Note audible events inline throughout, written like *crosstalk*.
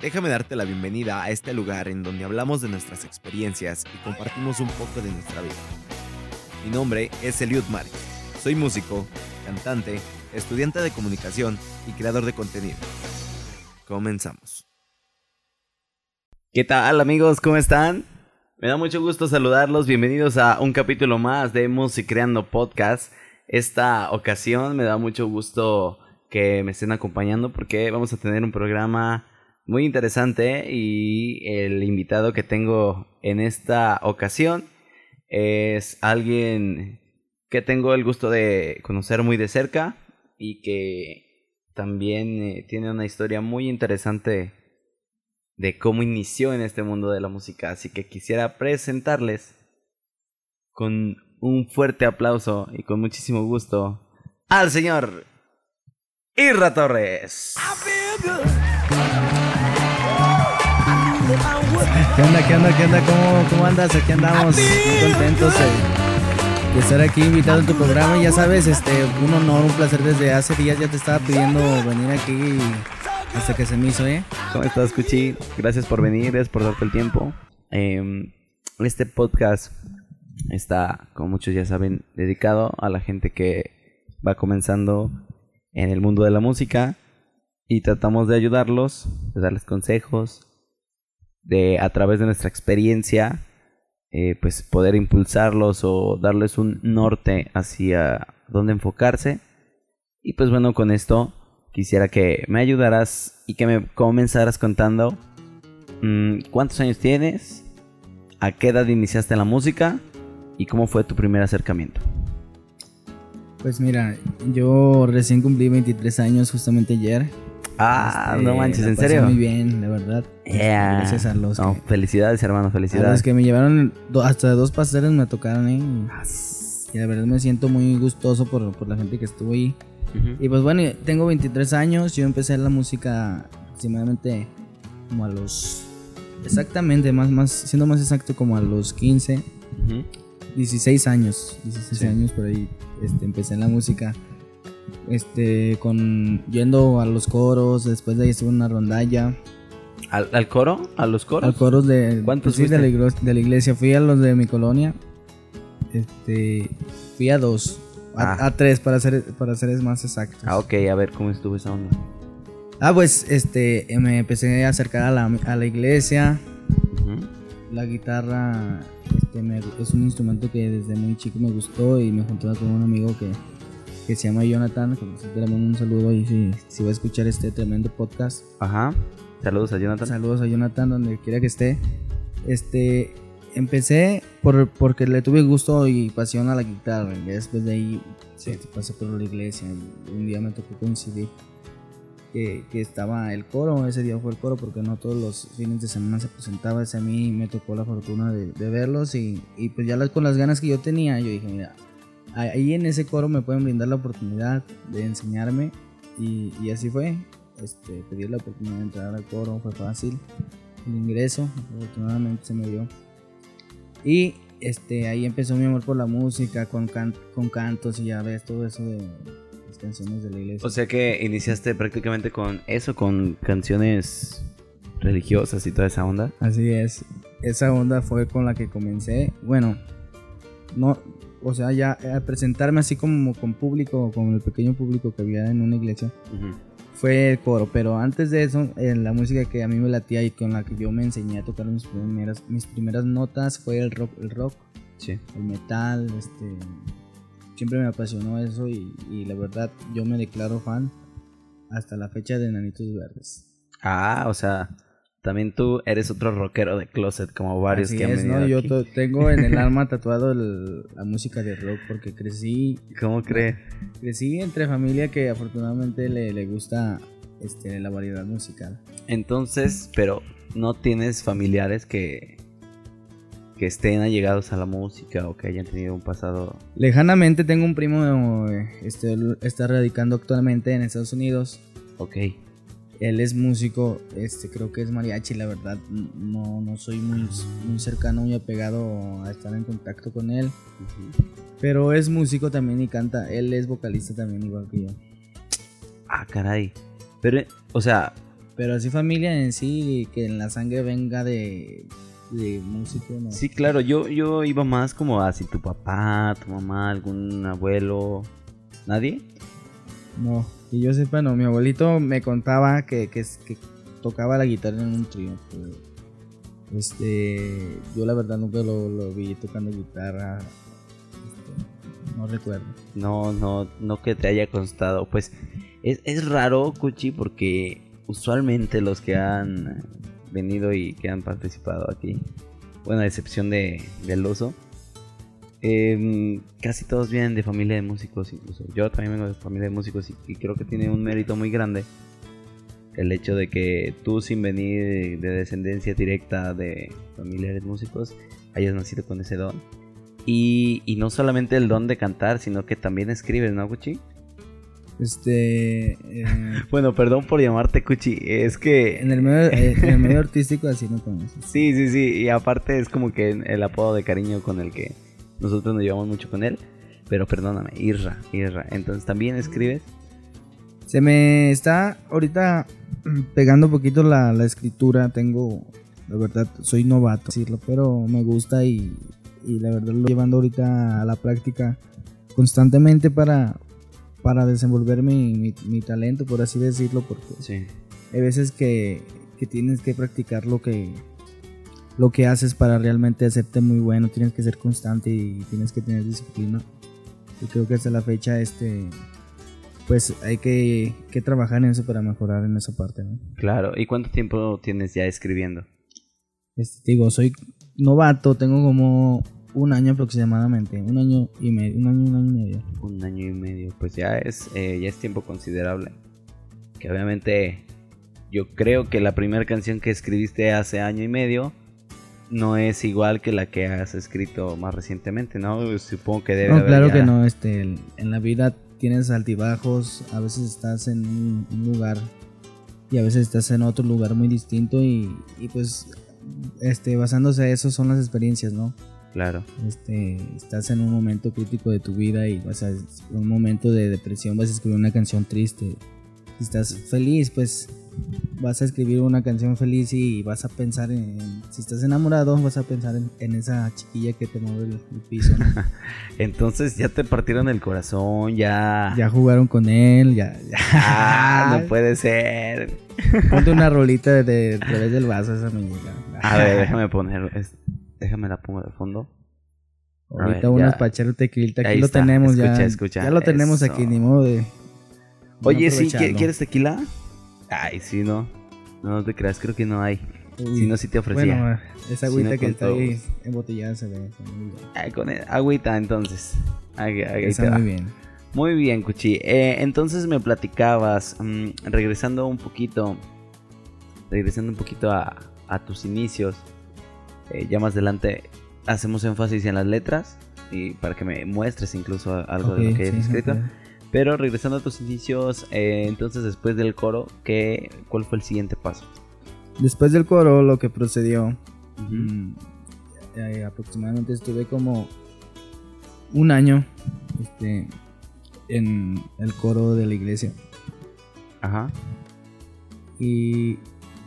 Déjame darte la bienvenida a este lugar en donde hablamos de nuestras experiencias y compartimos un poco de nuestra vida. Mi nombre es Eliud Márquez. Soy músico, cantante, estudiante de comunicación y creador de contenido. Comenzamos. ¿Qué tal amigos? ¿Cómo están? Me da mucho gusto saludarlos. Bienvenidos a un capítulo más de Creando Podcast. Esta ocasión me da mucho gusto que me estén acompañando porque vamos a tener un programa muy interesante y el invitado que tengo en esta ocasión es alguien que tengo el gusto de conocer muy de cerca y que también eh, tiene una historia muy interesante de cómo inició en este mundo de la música. Así que quisiera presentarles con un fuerte aplauso y con muchísimo gusto al señor Irra Torres. ¿Qué onda, qué onda, qué onda? ¿Cómo, cómo andas? Aquí andamos muy contentos de, estar aquí invitado en tu programa. Ya sabes, este, un honor, un placer desde hace días ya te estaba pidiendo venir aquí hasta que se me hizo, ¿eh? ¿Cómo estás, Cuchi? Gracias por venir, gracias por darte el tiempo. Em, este podcast está, como muchos ya saben, dedicado a la gente que va comenzando en el mundo de la música y tratamos de ayudarlos, de darles consejos, de a través de nuestra experiencia, eh, pues poder impulsarlos o darles un norte hacia dónde enfocarse. Y pues bueno, con esto quisiera que me ayudaras y que me comenzaras contando mm, cuántos años tienes, a qué edad iniciaste la música y cómo fue tu primer acercamiento. Pues mira, yo recién cumplí 23 años justamente ayer. Ah, no este, manches, ¿en serio? Muy bien, la verdad. Gracias a los que, Felicidades, hermano, felicidades. A los que me llevaron hasta dos pasteles me tocaron, ¿eh? Y la verdad me siento muy gustoso por, por la gente que estuvo ahí. Y pues bueno, tengo 23 años, yo empecé la música aproximadamente como a los... Exactamente, más, más, siendo más exacto como a los 15. 16 años, 16 años por ahí este, empecé en la música. Este, con yendo a los coros, después de ahí estuve en una rondalla. ¿Al, coro? ¿A los coros? Al coros de, ¿Cuántos pues, de, la iglesia, de la iglesia. Fui a los de mi colonia. Este, fui a dos. A, ah. tres, para ser, para ser más exactos. Ah, ok, a ver cómo estuvo esa onda. Ah, pues este, me empecé a acercar a la, a la iglesia. La guitarra este, es un instrumento que desde muy chico me gustó y me juntaba con un amigo que, que se llama Jonathan. Le mando un saludo y si, si va a escuchar este tremendo podcast. Ajá. Saludos a Jonathan. Saludos a Jonathan, donde quiera que esté. Este, empecé por, porque le tuve gusto y pasión a la guitarra. Y después de ahí sí. pasé por la iglesia. Y un día me tocó coincidir que, estaba el coro, ese día fue el coro porque no todos los fines de semana se presentaba, ese a mí me tocó la fortuna de, verlos y, pues ya con las ganas que yo tenía, yo dije, mira, ahí en ese coro me pueden brindar la oportunidad de enseñarme y, así fue, este, pedí la oportunidad de entrar al coro, fue fácil, el ingreso, afortunadamente se me dio. Y este, ahí empezó mi amor por la música, con, con cantos y ya ves todo eso de canciones de la iglesia. O sea que iniciaste prácticamente con eso, con canciones religiosas y toda esa onda. Así es. Esa onda fue con la que comencé. Bueno, no, o sea, ya a presentarme así como con público, con el pequeño público que había en una iglesia, fue el coro. Pero antes de eso, en la música que a mí me latía y con la que yo me enseñé a tocar mis primeras, mis primeras notas fue el rock, el rock, sí. el metal, este, siempre me apasionó eso y, la verdad yo me declaro fan hasta la fecha de Nanitos Verdes. Ah, o sea, también tú eres otro rockero de closet como varios que han es, ¿no? Yo tengo en el *laughs* alma tatuado la música de rock porque crecí. ¿Cómo cree? Crecí entre familia que afortunadamente le, le gusta este, la variedad musical. Entonces, pero no tienes familiares que que estén allegados a la música o que hayan tenido un pasado. Lejanamente tengo un primo, este, está radicando actualmente en Estados Unidos. Ok. Él es músico, este, creo que es mariachi, la verdad no, no soy muy, muy cercano, muy apegado a estar en contacto con él. Pero es músico también y canta, él es vocalista también igual que yo. Ah, caray. Pero, o sea, Pero así familia en sí, que en la sangre venga de, de músico, ¿no? Sí, claro, yo, yo iba más como así tu papá, tu mamá, algún abuelo. ¿Nadie? No, y yo sepa, no. Mi abuelito me contaba que, que, tocaba la guitarra en un trío. Este, yo la verdad nunca lo, lo vi tocando guitarra. este, no recuerdo. No, no, no que te haya constado. Pues es, es raro, Cuchi, porque usualmente los que han venido y que han participado aquí, bueno, a excepción de, del oso, em, casi todos vienen de familia de músicos, incluso yo también vengo de familia de músicos y, y creo que tiene un mérito muy grande el hecho de que tú sin venir de descendencia directa de familiares músicos hayas nacido con ese don. Y, y no solamente el don de cantar, sino que también escribes, ¿no, Cuchi? Este, eh, *laughs* Bueno, perdón por llamarte Cuchi, es que... en, el medio, eh, en el medio artístico así no conoces. Sí, sí, sí, y aparte es como que el apodo de cariño con el que nosotros nos llevamos mucho con él. Pero perdóname, Irra, Irra. Entonces, ¿también escribes? Se me está ahorita mm, pegando un poquito la, la escritura. Tengo, la verdad, soy novato, decirlo, pero me gusta y, y la verdad lo llevando ahorita a la práctica constantemente para, para desenvolver mi, mi, mi talento, por así decirlo, porque Sí. hay veces que, que tienes que practicar lo que lo que haces para realmente hacerte muy bueno, tienes que ser constante y tienes que tener disciplina. Y creo que hasta la fecha este pues hay que, que trabajar en eso para mejorar en esa parte, ¿no? Claro, ¿y cuánto tiempo tienes ya escribiendo? Este, te digo, soy novato, tengo como un año aproximadamente, un año y medio, un año, un año y medio. Un año y medio, pues ya es, eh, ya es tiempo considerable. Que obviamente yo creo que la primera canción que escribiste hace año y medio no es igual que la que has escrito más recientemente, ¿no? Supongo que debe No, haber claro ya- que no, este, en la vida tienes altibajos, a veces estás en un, un lugar y a veces estás en otro lugar muy distinto y, y pues este basándose a eso son las experiencias, ¿no? Claro, Este, estás en un momento crítico de tu vida y vas a un momento de depresión, vas a escribir una canción triste. Si estás feliz, pues vas a escribir una canción feliz y vas a pensar en, si estás enamorado, vas a pensar en, en esa chiquilla que te mueve el, el piso. ¿no? *laughs* entonces ya te partieron el corazón, ya... Ya jugaron con él, ya. ya. Ah, no *laughs* puede ser. Ponte una rolita de, de través del vaso, esa llega. A ver, déjame poner, es- déjame la pongo de fondo. Ahorita ver, unos para tequilita, aquí Ahí lo está, tenemos ya. escucha, ya lo tenemos eso. aquí, ni modo de. Oye, sí, ¿qui- aprovecharlo. ¿quieres tequila? Ay, sí, no. No, te creas, creo que no hay. Uy, Si no, sí te ofrecía. Bueno, esa Si agüita no, que está todo ahí embotellada se ve. Ay, con el- agüita, entonces. Ahí- ahí Está va. muy bien. Muy bien, Cuchi. Eh, entonces me platicabas, mm, regresando un poquito, regresando un poquito a, a tus inicios. eh, ya más adelante hacemos énfasis en las letras y para que me muestres incluso algo de lo que hayas sí, escrito. Pero regresando a tus inicios, eh, entonces después del coro, ¿qué, ¿cuál fue el siguiente paso? Después del coro, lo que procedió, mm, eh, aproximadamente estuve como un año este, en el coro de la iglesia. Ajá. Y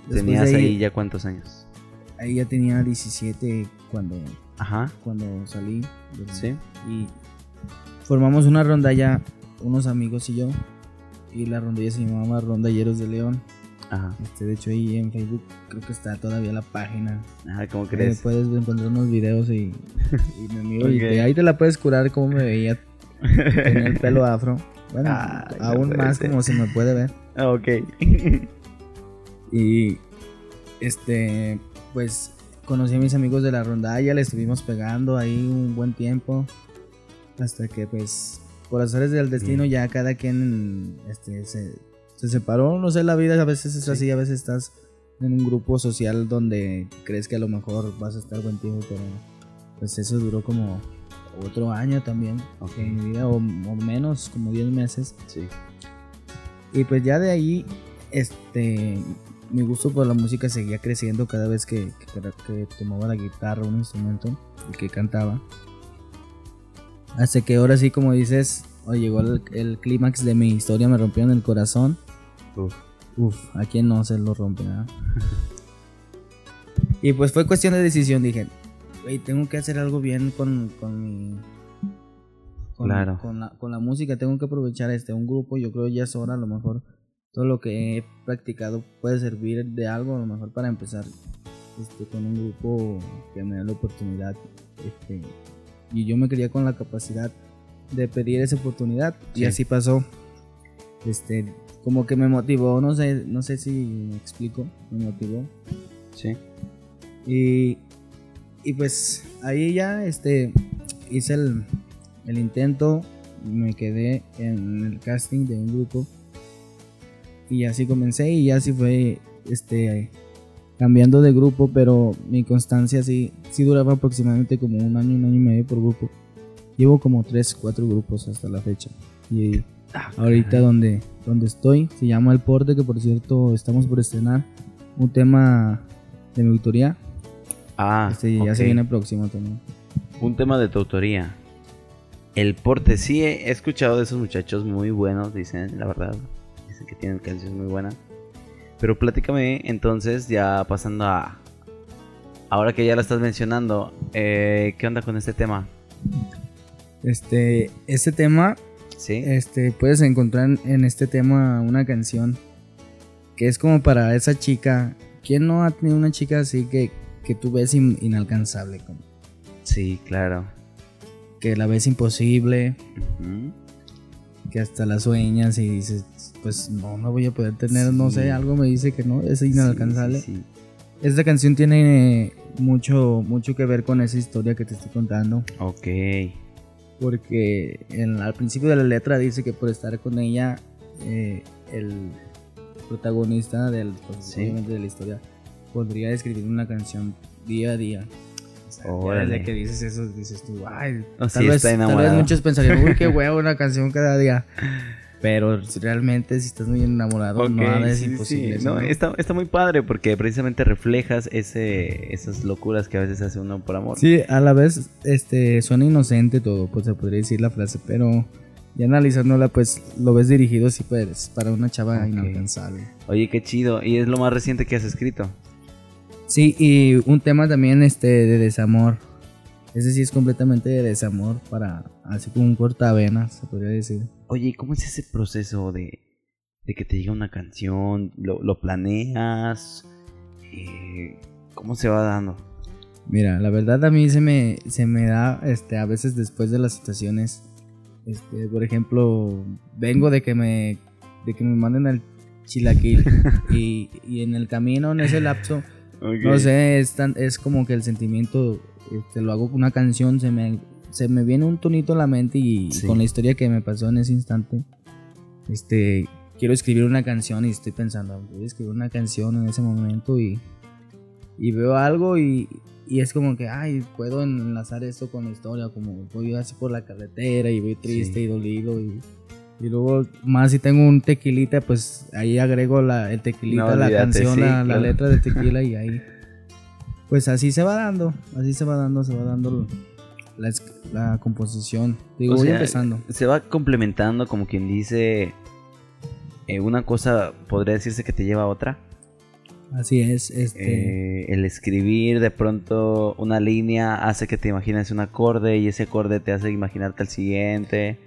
¿Tenías ahí ya cuántos años? ahí ya tenía 17 cuando, Ajá. cuando salí. Sí. Y formamos una rondalla, unos amigos y yo. Y la rondalla se llamaba Rondalleros de León. Ajá. Este, de hecho, ahí en Facebook creo que está todavía la página. Ajá, ¿cómo Ahí crees? puedes encontrar unos videos y, *laughs* y me miro y te- ahí te la puedes curar cómo me veía. Tenía el pelo *laughs* afro. Bueno, no aún más ser. como se me puede ver. Ah, ok. *laughs* Y este, pues conocí a mis amigos de la rondalla, le estuvimos pegando ahí un buen tiempo. Hasta que, pues, por azares del destino, Bien. ya cada quien este, se, se separó. No sé, la vida a veces es Sí. así, a veces estás en un grupo social donde crees que a lo mejor vas a estar buen tiempo, pero pues eso duró como otro año también Ok. en mi vida, o, o menos, como 10 meses. sí. Y pues ya de ahí, este, mi gusto por la música seguía creciendo cada vez que, que, que tomaba la guitarra, un instrumento, y que cantaba. Hasta que ahora sí, como dices, oh, llegó el, el clímax de mi historia, me rompieron el corazón. Uf. Uf, a quién no se lo rompe, ¿verdad? y pues fue cuestión de decisión, dije, güey, tengo que hacer algo bien con, con mi... Con, Claro. con, la, con la música, tengo que aprovechar este un grupo, yo creo ya es hora, a lo mejor todo lo que he practicado puede servir de algo, a lo mejor para empezar este, con un grupo que me dé la oportunidad. Este, y yo me quería con la capacidad de pedir esa oportunidad y Sí. así pasó. Este, como que me motivó, no sé, no sé si me explico, me motivó. Sí. Y, y pues ahí ya este, hice el, el intento, me quedé en el casting de un grupo y así comencé y así fue este, cambiando de grupo, pero mi constancia sí, sí duraba aproximadamente como un año, un año y medio por grupo. Llevo como 3, 4 grupos hasta la fecha. Y Ah, ahorita donde, donde estoy se llama El Porte, que por cierto estamos por estrenar un tema de mi autoría. Ah, Este ya se viene próximo también. Un tema de tu autoría. El porte, sí, he escuchado de esos muchachos muy buenos, dicen, la verdad. Dicen que tienen canciones muy buenas. Pero platícame entonces, ya pasando a... Ahora que ya lo estás mencionando, eh, ¿qué onda con este tema? Este, este tema, ¿Sí? este, puedes encontrar en- este tema una canción que es como para esa chica. ¿Quién no ha tenido una chica así que, que tú ves in- inalcanzable? Como Sí, claro. que la ves imposible, Ujú. Que hasta la sueñas y dices, pues no, no voy a poder tener, no sé, algo me dice que no, es inalcanzable. Sí, sí. Esta canción tiene mucho, mucho que ver con esa historia que te estoy contando. Ok. Porque en- al principio de la letra dice que por estar con ella, eh, el protagonista del, pues, de la historia podría escribir una canción día a día. Sea, ya Órale. desde que dices eso, dices tú, ay, Oh, tal, sí, vez, está tal vez muchos pensarían, uy, qué huevo, una *laughs* canción cada día. Pero realmente si estás muy enamorado, Ok, nada es sí, imposible. sí. No, está, está muy padre porque precisamente reflejas ese, esas locuras que a veces hace uno por amor. Sí, a la vez este, suena inocente todo, pues se podría decir la frase, pero ya analizándola, pues lo ves dirigido sí, pues, para una chava Ok. inalcanzable. Oye, qué chido. ¿Y es lo más reciente que has escrito? Sí, y un tema también este de desamor. Ese sí es completamente de desamor para, así como un cortavenas, se podría decir. Oye, ¿y ¿cómo es ese proceso de, de que te llega una canción? ¿Lo, lo planeas? Eh, ¿Cómo se va dando? Mira, la verdad a mí se me, se me da este, a veces después de las situaciones. Este, por ejemplo, vengo de que me, de que me manden al chilaquil *laughs* y, y en el camino, en ese lapso, no sé, es, tan- es como que el sentimiento, este, lo hago con una canción, se me, se me viene un tonito a la mente y, Sí. con la historia que me pasó en ese instante, este, quiero escribir una canción y estoy pensando, voy a escribir una canción en ese momento y, y veo algo y, y es como que, ay, puedo enlazar esto con la historia, como voy así por la carretera y voy triste Sí. y dolido y... Y luego, más si tengo un tequilita, pues ahí agrego la, el tequilita, No, la canción, sí, la, letra de *laughs* tequila y ahí. Pues así se va dando, así se va dando, se va dando la, la composición. Digo, O voy sea, empezando. Se va complementando, como quien dice. eh, una cosa podría decirse que te lleva a otra. Así es, este. Eh, el escribir de pronto una línea hace que te imagines un acorde y ese acorde te hace imaginarte el siguiente.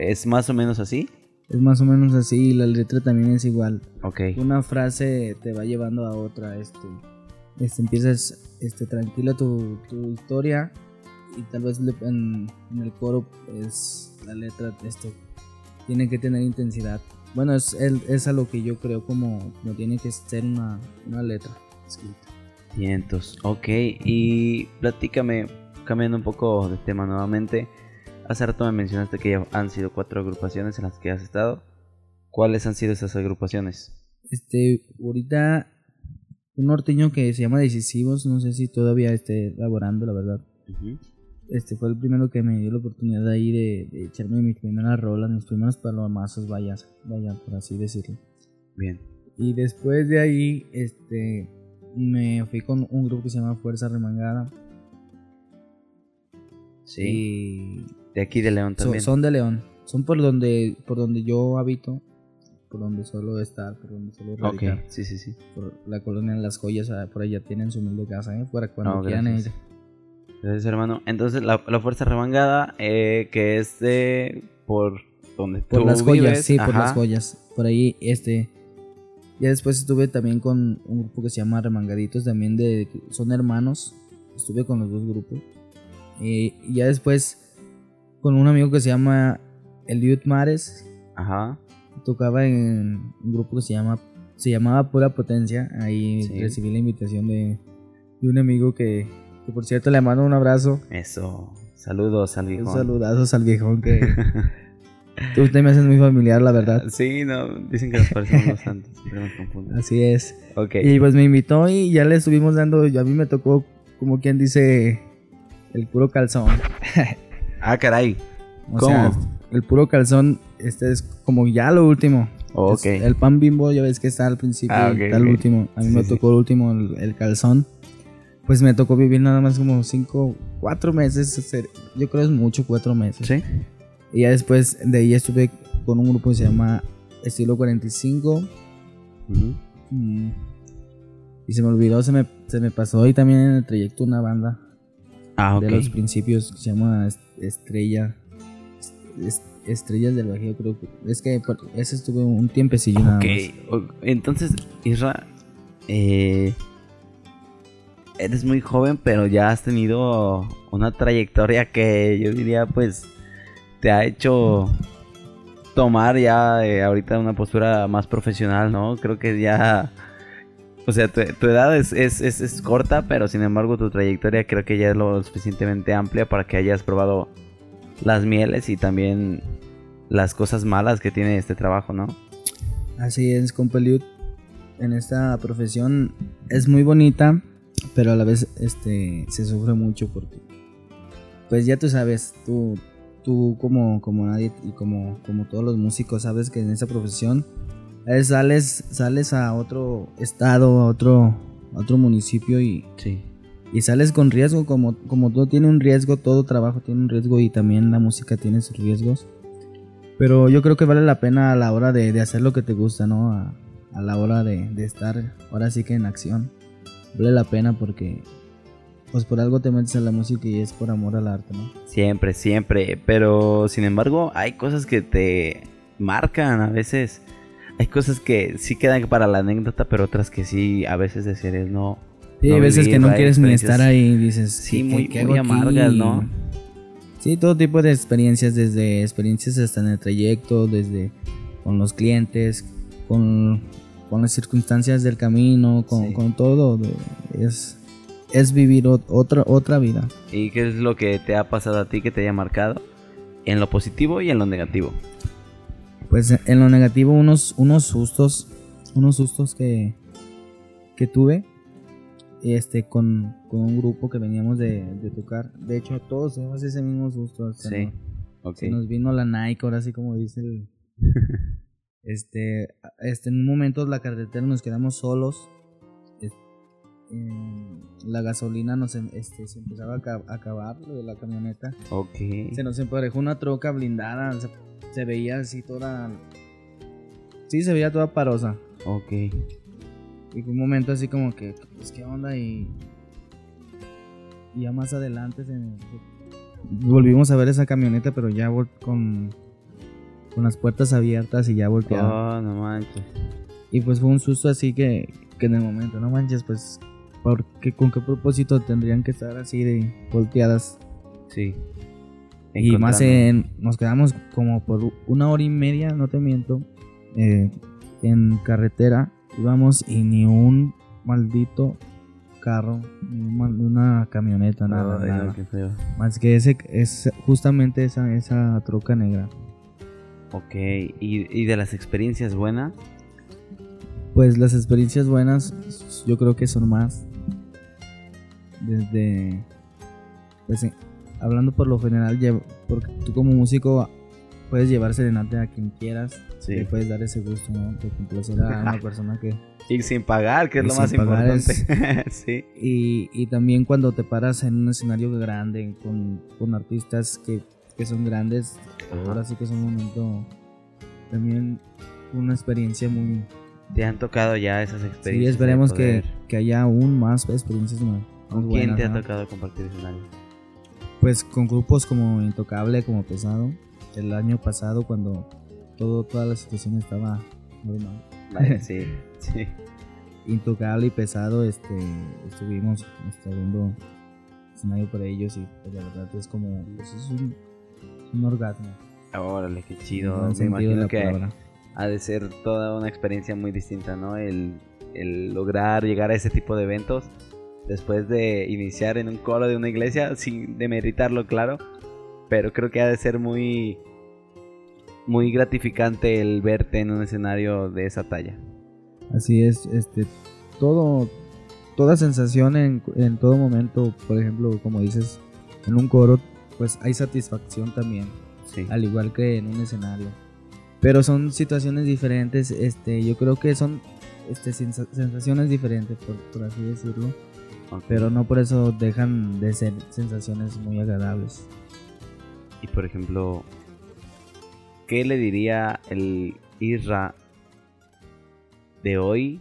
¿Es más o menos así? Es más o menos así, y la letra también es igual. Ok. Una frase te va llevando a otra, este. este empiezas este, tranquila tu, tu historia y tal vez en, en el coro es la letra este, tiene que tener intensidad. Bueno, es, es a lo que yo creo como, como tiene que ser una, una letra escrita. Cientos. Ok, y platícame, cambiando un poco de tema nuevamente. Hace rato me mencionaste que ya han sido cuatro agrupaciones en las que has estado. ¿Cuáles han sido esas agrupaciones? Este, ahorita un norteño que se llama Decisivos, no sé si todavía esté laborando, la verdad. Este fue el primero que me dio la oportunidad ahí de, de echarme mi primera rola, mis primeros palomazos, vaya, vaya, por así decirlo. Bien. Y después de ahí, este, me fui con un grupo que se llama Fuerza Remangada. Sí. Y De aquí de León so- también. son de León. Son por donde, por donde yo habito. por donde suelo estar, por donde suelo Ok, radicar. sí, sí, sí. Por la colonia de las joyas, ah, por allá tienen su humilde casa, ¿eh? Para cuando No, quieran gracias. ir. Gracias, hermano. Entonces, la, la fuerza remangada, eh, que es de. por donde Por tú las joyas, sí, por las joyas. Por ahí, este. Ya después estuve también con un grupo que se llama Remangaditos, también de. Son hermanos. Estuve con los dos grupos. Eh, y ya después con un amigo que se llama Eliud Mares. Ajá. Tocaba en un grupo que se llama. Se llamaba Pura Potencia. Ahí Sí. recibí la invitación de, de un amigo que, que por cierto le mando un abrazo. Eso. Saludos al Un viejo. saludazos al viejón que. *laughs* Tú te me haces muy familiar, la verdad. Sí, no, dicen que nos parecemos bastante. Siempre me confundo. Así es. Ok. Y pues me invitó y ya le estuvimos dando, y a mí me tocó, como quien dice, el puro calzón. *laughs* Ah, caray. O ¿Cómo? sea, el puro calzón, este es como ya lo último. Oh, Es- ok. el pan bimbo ya ves que está al principio Ah, está el ok. último. A mí Sí, me sí, tocó el último, el, el calzón. Pues me tocó vivir nada más como cinco, cuatro meses. Yo creo es mucho, cuatro meses. Sí. Y ya después de ahí estuve con un grupo que se llama Estilo 45. Ujú. Mm. Y se me olvidó, se me, se me pasó. Y también en el trayecto una banda Ah, ok. de los principios se llama Est- Estrella. Est- Estrellas del Bajío, creo que. Es que por- ese estuve un tiempecillo nada Ok, más. entonces, Isra, eh, eres muy joven, pero ya has tenido una trayectoria que yo diría, pues, te ha hecho tomar ya eh, ahorita una postura más profesional, ¿no? Creo que ya, o sea, tu, edad es, es, es- es corta, pero sin embargo tu trayectoria creo que ya es lo suficientemente amplia para que hayas probado las mieles y también las cosas malas que tiene este trabajo, ¿no? Así es, compa Eliud. En esta profesión es muy bonita, pero a la vez este se sufre mucho porque pues ya tú sabes, tú tú como como nadie y como como todos los músicos sabes que en esa profesión veces sales sales a otro estado, a otro a otro municipio y, Sí. y sales con riesgo como como todo tiene un riesgo, todo trabajo tiene un riesgo y también la música tiene sus riesgos. Pero yo creo que vale la pena a la hora de, de hacer lo que te gusta, ¿no? A, a la hora de, de estar ahora sí que en acción. Vale la pena porque pues por algo te metes a la música y es por amor al arte, ¿no? Siempre, siempre. Pero sin embargo, hay cosas que te marcan a veces. Hay cosas que sí quedan para la anécdota, pero otras que sí, a veces desearías no. Sí, no hay veces vivir, que no quieres ni estar ahí dices, Sí, ¿qué- muy- aquí? amargas, ¿no? Sí, todo tipo de experiencias, desde experiencias hasta en el trayecto, desde con los clientes, con, con las circunstancias del camino, con, Sí. con todo. de- es, es vivir ot- otra, otra vida. ¿Y qué es lo que te ha pasado a ti que te haya marcado? En lo positivo y en lo negativo. Pues en lo negativo, unos, unos sustos, unos sustos que, que tuve este, con, con un grupo que veníamos de, de tocar. De hecho, todos tuvimos ese mismo susto. Sí. Se nos vino la Nike, ahora sí como dice el... *laughs* este, este, en un momento la carretera nos quedamos solos. Em, la gasolina nos em- este, se empezaba a ca- a acabar, lo de la camioneta. Ok. Se nos emparejó una troca blindada, se veía así toda... Sí, se veía toda parosa. Ok. Y fue un momento así como que, pues, ¿qué onda? Y, y ya más adelante se, se- volvimos a ver esa camioneta, pero ya con, con las puertas abiertas y ya volteada. Oh, no manches. Y pues fue un susto así que, que en el momento, no manches, pues, ¿por qué- ¿con qué propósito tendrían que estar así de volteadas? Sí. Y más en, nos quedamos como por una hora y media, no te miento, eh, en carretera íbamos y ni un maldito carro, ni una camioneta, nada, no, nada. qué feo. Más que ese, es justamente esa, esa troca negra. Ok. ¿Y, y de las experiencias buenas? Pues las experiencias buenas yo creo que son más. Desde... Pues hablando por lo general, porque tú como músico puedes llevar serenata a quien quieras. Sí. Le puedes dar ese gusto, ¿no? De complacer a una *laughs* persona que... Y sin pagar, que es Y lo más importante. *laughs* sí. Y, y también cuando te paras en un escenario grande con, con artistas que, que son grandes, Ajá. ahora sí que es un momento también una experiencia muy... ¿Te han tocado ya esas experiencias? Sí, esperemos que, que haya aún más experiencias más, ¿Con quién buenas, te ha ¿no? tocado compartir escenario? Pues con grupos como Intocable, como Pesado. El año pasado cuando todo, toda la situación estaba normal. Vale, *laughs* sí, sí. Intocable y Pesado, este, estuvimos este, escenario para ellos y pues, la verdad es como, pues, es un, orgasmo. Órale, qué chido. Me imagino que palabra. ha de ser toda una experiencia muy distinta, ¿no? El, el lograr llegar a ese tipo de eventos después de iniciar en un coro de una iglesia, sin demeritarlo, claro. Pero creo que ha de ser muy, muy gratificante el verte en un escenario de esa talla. Así es, este, todo, toda sensación en, en todo momento, por ejemplo, como dices, en un coro, pues hay satisfacción también, Sí. al igual que en un escenario. Pero son situaciones diferentes, este, yo creo que son este, sensa- sensaciones diferentes, por, por así decirlo, Pero no por eso dejan de ser sensaciones muy agradables. Y por ejemplo, ¿qué le diría el Isra de hoy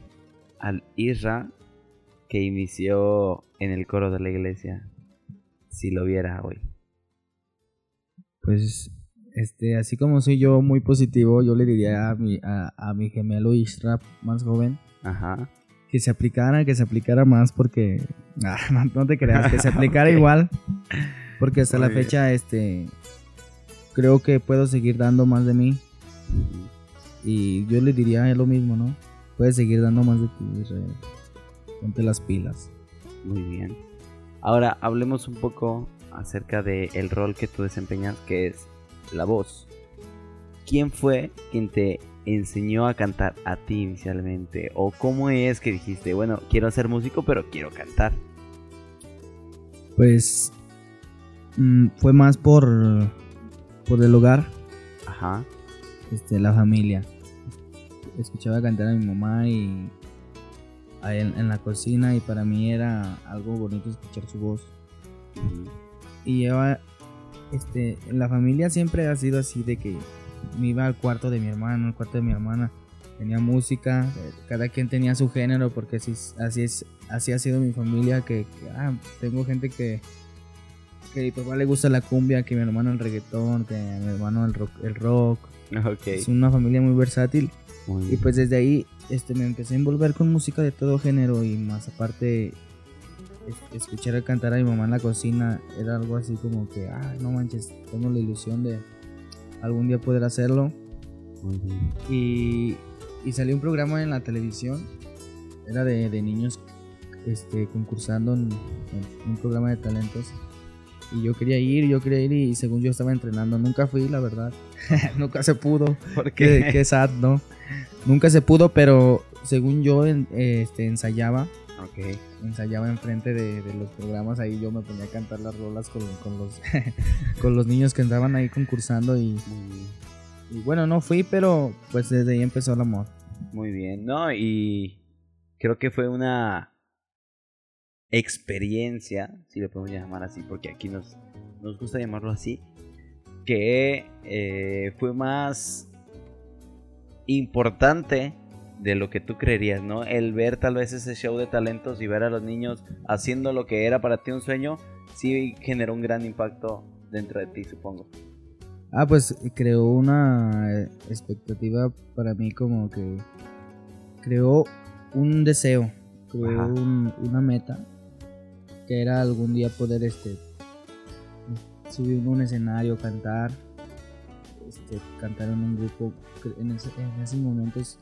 al Isra que inició en el coro de la iglesia? Si lo viera hoy. Pues, este, así como soy yo muy positivo, yo le diría a mi, a, a mi gemelo Isra más joven, Ajá. Que se aplicara, que se aplicara más porque ah, *laughs* no, no te creas, que se aplicara *laughs* igual porque hasta Muy la bien. fecha este creo que puedo seguir dando más de mí y yo le diría lo mismo, ¿no? Puedes seguir dando más de ti, Israel. Ponte las pilas. Muy bien. Ahora hablemos un poco acerca del el rol que tú desempeñas, que es la voz. ¿Quién fue quien te enseñó a cantar a ti inicialmente? ¿O cómo es que dijiste, bueno, quiero ser músico, pero quiero cantar? Pues mm, fue más por por el hogar, Ajá. este, la familia. Escuchaba cantar a mi mamá y él en la cocina y para mí era algo bonito escuchar su voz. Y lleva, este, en la familia siempre ha sido así de que me iba al cuarto de mi hermano, al cuarto de mi hermana, tenía música, eh, cada quien tenía su género porque así, es- así es, así ha sido mi familia que, que, ah, tengo gente que que a mi papá le gusta la cumbia, que a mi hermano el reggaetón, que a mi hermano el rock, el rock. Es una familia muy versátil. Muy y pues desde ahí este, me empecé a envolver con música de todo género y más aparte es- escuchar a cantar a mi mamá en la cocina era algo así como que, ah, no manches, tengo la ilusión de algún día poder hacerlo. Y, y salió un programa en la televisión, era de, de niños este, concursando en, en un programa de talentos. Y yo quería ir, yo quería ir y según yo estaba entrenando, nunca fui, la verdad. *laughs* nunca se pudo. ¿Por Qué, qué sad, ¿no? Nunca se pudo, pero según yo en- este, ensayaba, Ok. ensayaba enfrente de, de los programas, ahí yo me ponía a cantar las rolas con, con los, *laughs* con los niños que andaban ahí concursando y, y bueno, no fui, pero pues desde ahí empezó el amor. Muy bien, ¿no? Y creo que fue una experiencia, si le podemos llamar así, porque aquí nos, nos gusta llamarlo así, que eh, fue más importante de lo que tú creerías, ¿no? El ver tal vez ese show de talentos y ver a los niños haciendo lo que era para ti un sueño, sí generó un gran impacto dentro de ti, supongo. Ah, pues creó una eh, expectativa para mí como que creó un deseo, creó un- una meta que era algún día poder este subir a un escenario, cantar, este, cantar en un grupo. En, ese- en esos momentos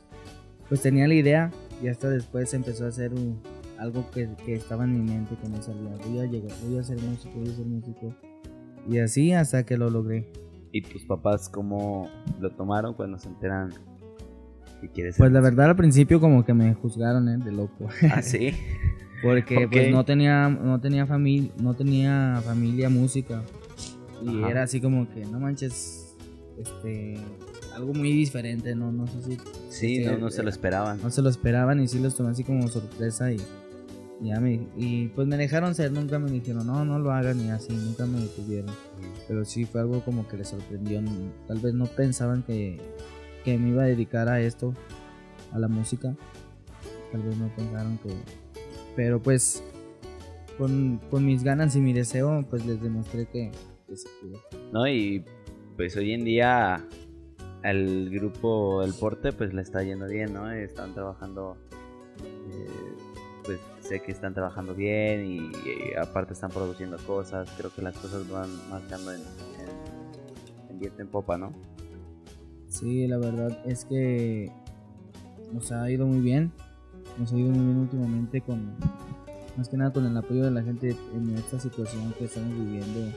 pues tenía la idea y hasta después empezó a hacer un- algo que, que estaba en mi mente que no sabía. Voy a llegar, voy a ser músico, voy a ser músico. Y así hasta que lo logré. ¿Y tus papás cómo lo tomaron cuando se enteran que quieres ser Pues la verdad al principio como que me juzgaron, ¿eh? De loco. ¿Ah, sí? *laughs* Porque pues no tenía, no tenía familia, no tenía familia música. Y Ajá. era así como que, no manches, este, algo muy diferente, no, no sé si Sí, este, no, no se lo esperaban. no se lo esperaban y sí los tomé así como sorpresa y, ya me, y pues me dejaron ser, nunca me dijeron, no, no lo hagan y así, nunca me detuvieron. Pero sí fue algo como que les sorprendió, tal vez no pensaban que, que me iba a dedicar a esto, a la música. Tal vez no pensaron que... Pero pues con, con mis ganas y mi deseo, pues les demostré que, que se pudo. ¿no? Y pues hoy en día al grupo El Porte pues le está yendo bien, ¿no? Están trabajando, eh, pues sé que están trabajando bien y, aparte están produciendo cosas, creo que las cosas van marchando en, en, en viento en popa, ¿no? Sí, la verdad es que nos ha ido muy bien. Nos ha ido muy bien últimamente con más que nada con el apoyo de la gente en esta situación que estamos viviendo.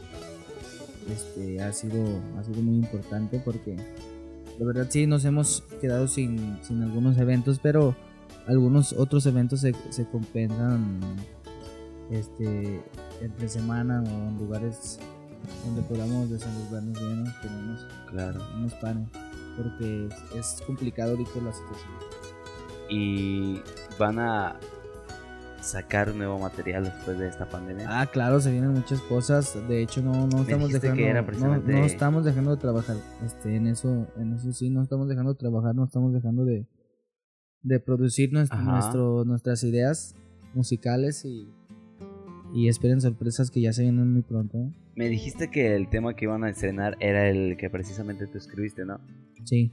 Este ha sido ha sido muy importante porque la verdad sí nos hemos quedado sin, sin algunos eventos, pero algunos otros eventos se, se compensan este entre semana o en lugares donde podamos desenvolvernos bien, tenemos Claro. unos panes porque es, es complicado ahorita la situación. Y van a sacar nuevo material después de esta pandemia. Ah, claro, se vienen muchas cosas. De hecho, no, no estamos dejando, que era no- precisamente- no, estamos dejando de trabajar. Este, en eso, en eso sí, no estamos dejando de trabajar, no estamos dejando de, de producir nuestro, nuestro- nuestras ideas musicales y, y esperen sorpresas que ya se vienen muy pronto. ¿eh? Me dijiste que el tema que iban a estrenar era el que precisamente tú escribiste, ¿no? Sí,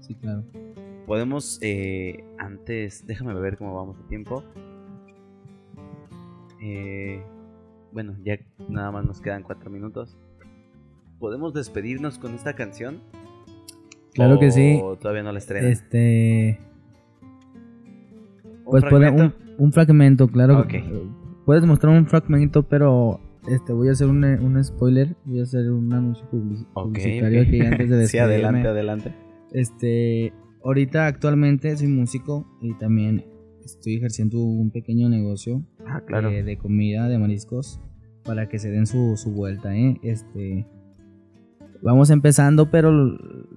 sí, claro. Podemos, eh, antes, déjame ver cómo vamos de tiempo. Eh, bueno, ya nada más nos quedan cuatro minutos. ¿Podemos despedirnos con esta canción? Claro que ¿O sí. todavía no la estrenan? Este, ¿Un pues puede- un, fragmento? un fragmento, claro. Ok. Puedes mostrar un fragmento, pero este voy a hacer un, un spoiler, voy a hacer un anuncio publici- Ok, publicitario ok. aquí antes de *laughs* sí, adelante, adelante. Este, ahorita actualmente soy músico y también estoy ejerciendo un pequeño negocio Ah, claro. eh, de comida, de mariscos, para que se den su, su vuelta, ¿eh? Este, vamos empezando, pero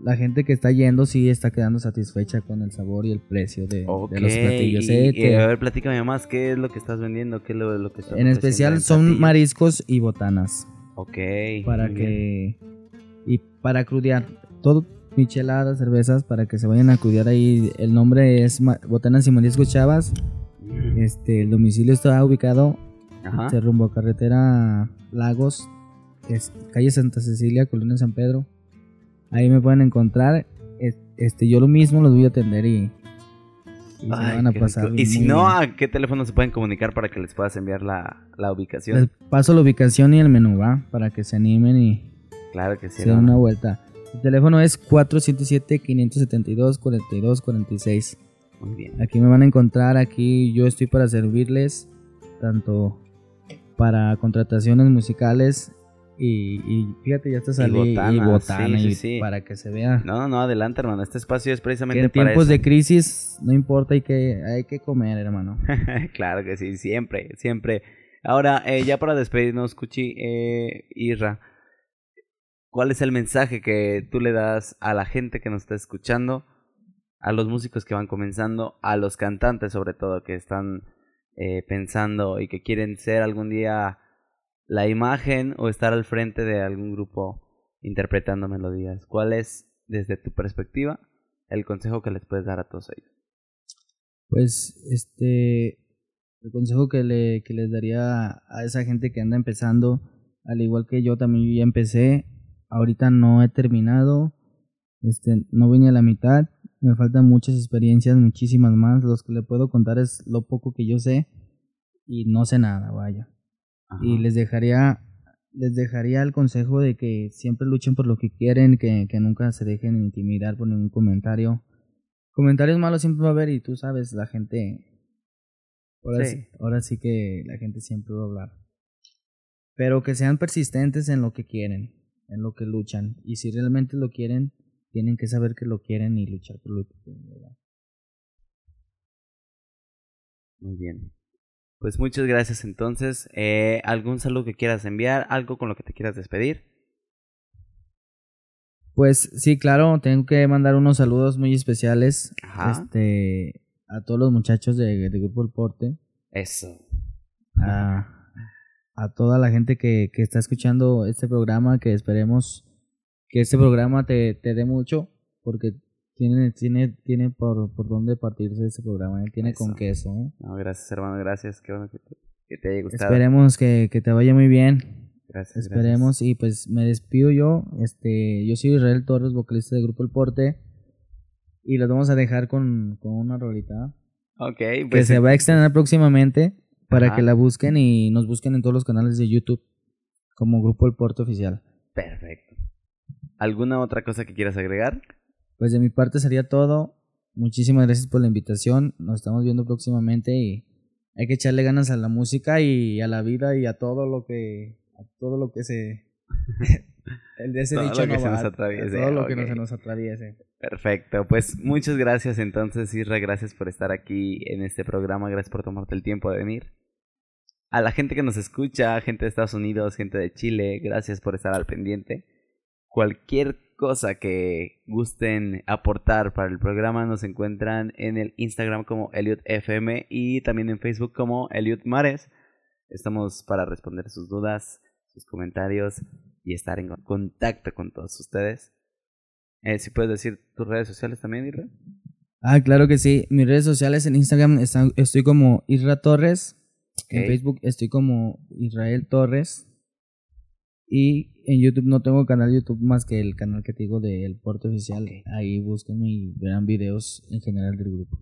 la gente que está yendo sí está quedando satisfecha con el sabor y el precio de, los platillos. ¿eh? y, a ver, platícame más, ¿qué es lo que estás vendiendo? ¿Qué es lo, lo que estás en especial son mariscos y botanas, Ok. para bien. que... Y para crudear, todo micheladas, cervezas, para que se vayan a crudear ahí. El nombre es Botanas y Mariscos Chavas. Este, el domicilio está ubicado Ajá. este, rumbo a carretera Lagos, es calle Santa Cecilia, Colonia San Pedro. Ahí me pueden encontrar. Es- Este, yo lo mismo los voy a atender y, y se van a pasar. Y si no. ¿a qué teléfono se pueden comunicar para que les puedas enviar la, la ubicación? les paso la ubicación y el menú, va, para que se animen y Claro que sí. se den una vuelta. El teléfono es 477-572-4246. Muy bien. Aquí me van a encontrar, aquí yo estoy para servirles, tanto para contrataciones musicales y, y fíjate, ya está saliendo y botanas, botana, sí, sí, y sí. para que se vea No, no, no, adelante, hermano. Este espacio es que precisamente en para tiempos eso. de crisis no importa, hay que, hay que comer, hermano. *laughs* claro que sí, siempre, siempre. Ahora, eh, ya para despedirnos, Cuchi, eh, Irra, ¿cuál es el mensaje que tú le das a la gente que nos está escuchando, a los músicos que van comenzando, a los cantantes sobre todo que están eh, pensando y que quieren ser algún día la imagen o estar al frente de algún grupo interpretando melodías? ¿Cuál es, desde tu perspectiva, el consejo que les puedes dar a todos ellos? Pues, este, el consejo que, le, que les daría a esa gente que anda empezando, al igual que yo también ya empecé, ahorita no he terminado, este, no vine a la mitad, me faltan muchas experiencias, muchísimas más, los que le puedo contar es lo poco que yo sé y no sé nada, vaya. Y les dejaría, les dejaría el consejo de que siempre luchen por lo que quieren, que, que nunca se dejen intimidar por ningún comentario. Comentarios malos siempre va a haber y tú sabes, la gente... Ahora Sí. sí, ahora sí que la gente siempre va a hablar. Pero que sean persistentes en lo que quieren, en lo que luchan. Y si realmente lo quieren, tienen que saber que lo quieren y luchar por lo que quieren. ¿verdad? Muy bien. Pues muchas gracias entonces. Eh, ¿Algún saludo que quieras enviar? ¿Algo con lo que te quieras despedir? Pues sí, claro, tengo que mandar unos saludos muy especiales Ajá. este, a todos los muchachos de, de Grupo El Porte, Eso. a, a toda la gente que, que está escuchando este programa, que esperemos que este programa te, te dé mucho, porque Tiene, tiene, tiene por, por dónde partirse ese programa. Él tiene con Eso. queso. ¿eh? No, gracias, hermano, gracias. Qué bueno que te, que te haya gustado. Esperemos que, que te vaya muy bien. Gracias, Esperemos. Y pues me despido yo. Este, yo soy Israel Torres, vocalista del grupo El Porte. Y los vamos a dejar con, con una rolita. Ok, que pues se va a extender próximamente para Ajá. que la busquen y nos busquen en todos los canales de YouTube como Grupo El Porte Oficial. perfecto. ¿Alguna otra cosa que quieras agregar? Pues de mi parte sería todo. Muchísimas gracias por la invitación. Nos estamos viendo próximamente y hay que echarle ganas a la música y a la vida y a todo lo que a todo lo que se el de ese Todo dicho lo que no se va, nos atraviese, todo lo que no se nos atraviese. Perfecto, pues muchas gracias entonces Isra, gracias por estar aquí en este programa, gracias por tomarte el tiempo de venir. A la gente que nos escucha, gente de Estados Unidos, gente de Chile, gracias por estar al pendiente. Cualquier cosa que gusten aportar para el programa nos encuentran en el Instagram como EliotFM y también en Facebook como Eliot Mares. Estamos para responder sus dudas, sus comentarios y estar en contacto con todos ustedes. Eh, si puedes decir tus redes sociales también, Irra. Ah, claro que sí. Mis redes sociales en Instagram están, estoy como Isra Torres. En Ok. Facebook estoy como Israel Torres. Y en YouTube no tengo canal de YouTube más que el canal que te digo del Porte Oficial. Ahí búsquenme y verán videos en general del grupo.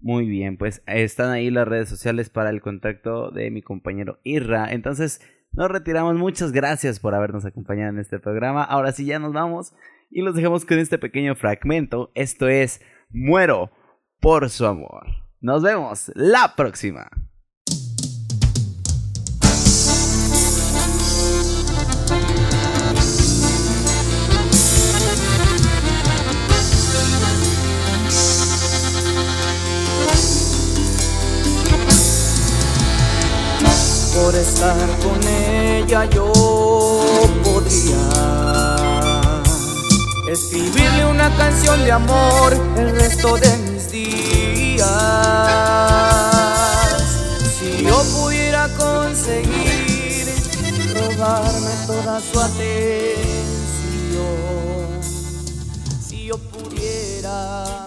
Muy bien, pues están ahí las redes sociales para el contacto de mi compañero Irra. Entonces, nos retiramos. Muchas gracias por habernos acompañado en este programa. Ahora sí, ya nos vamos y los dejamos con este pequeño fragmento. Esto es Muero por su amor. Nos vemos la próxima. Por estar con ella yo podría escribirle una canción de amor el resto de mis días. Si yo pudiera conseguir robarme toda su atención, si yo pudiera